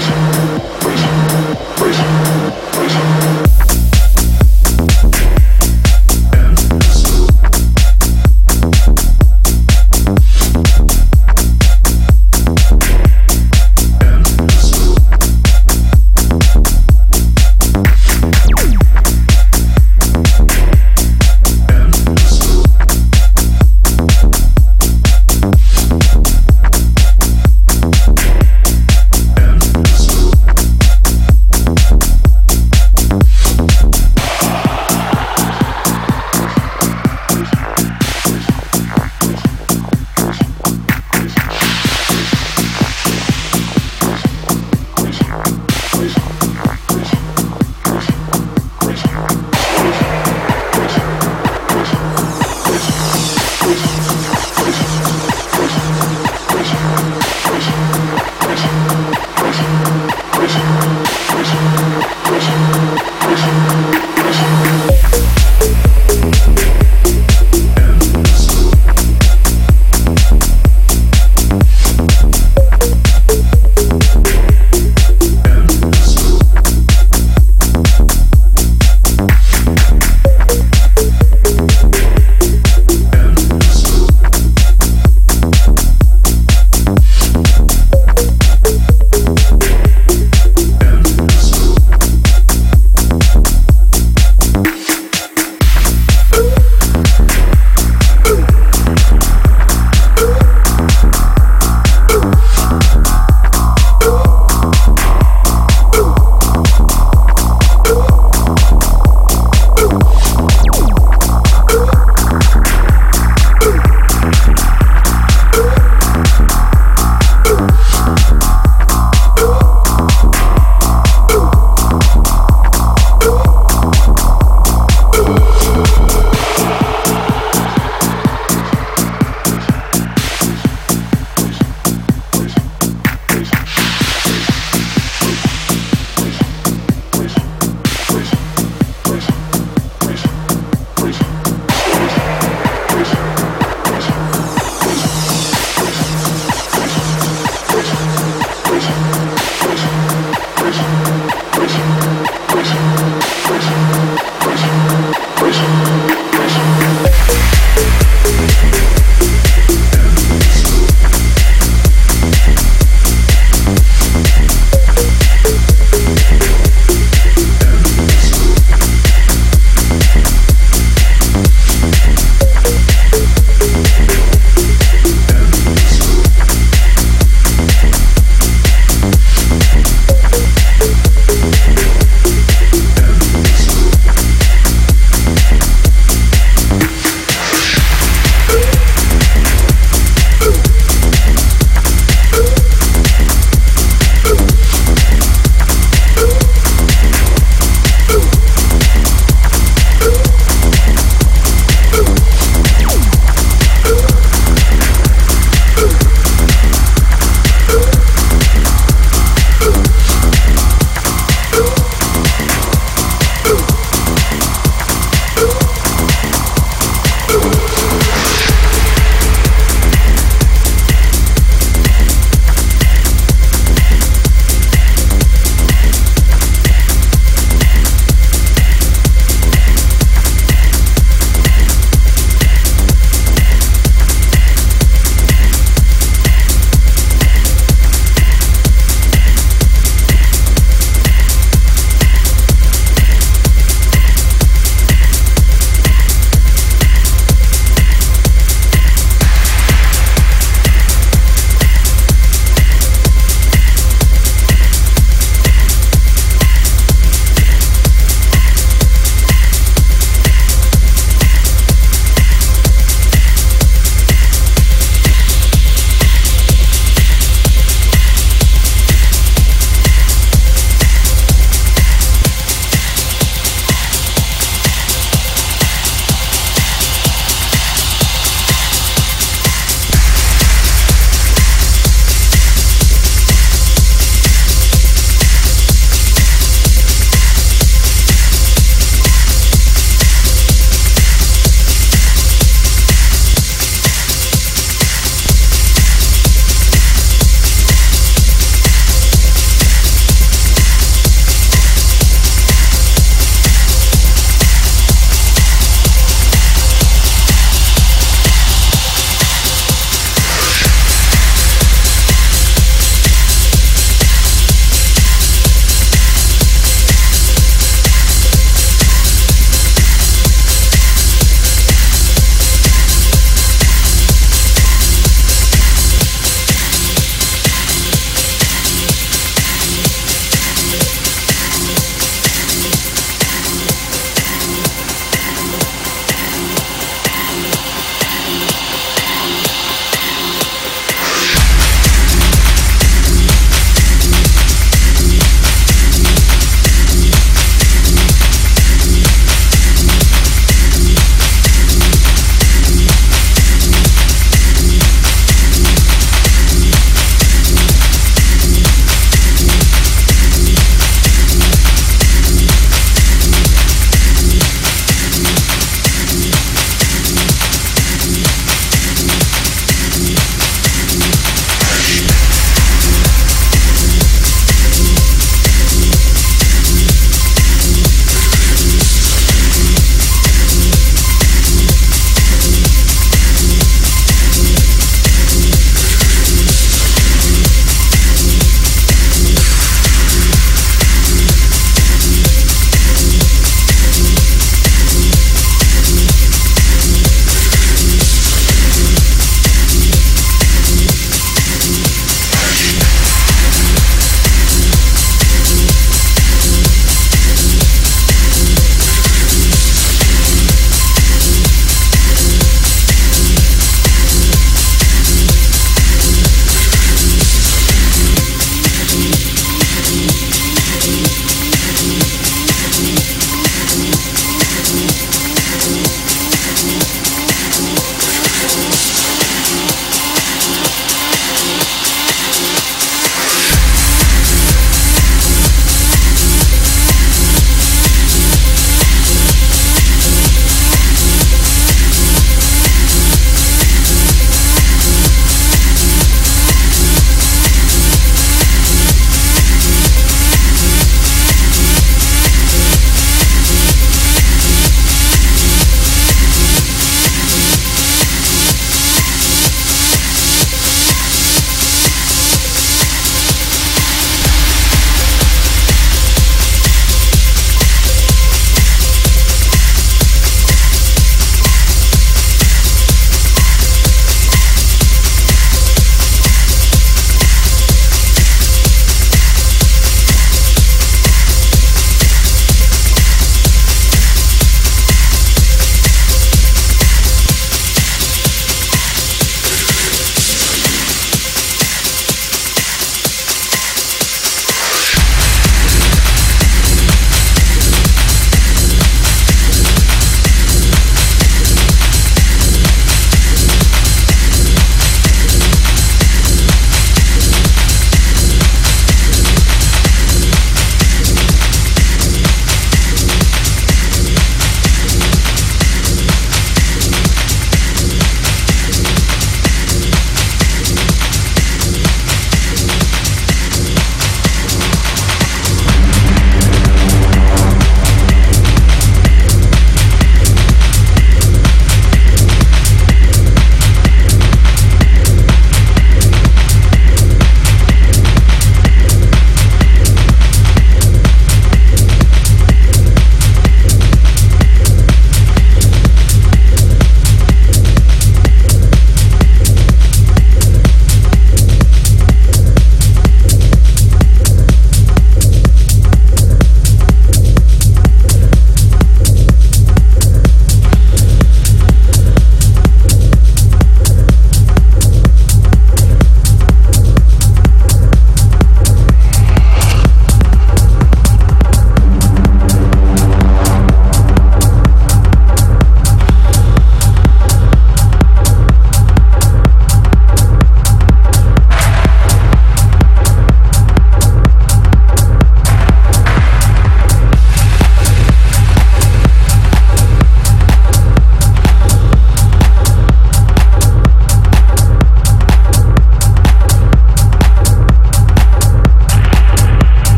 freeze, freeze, freeze, freeze.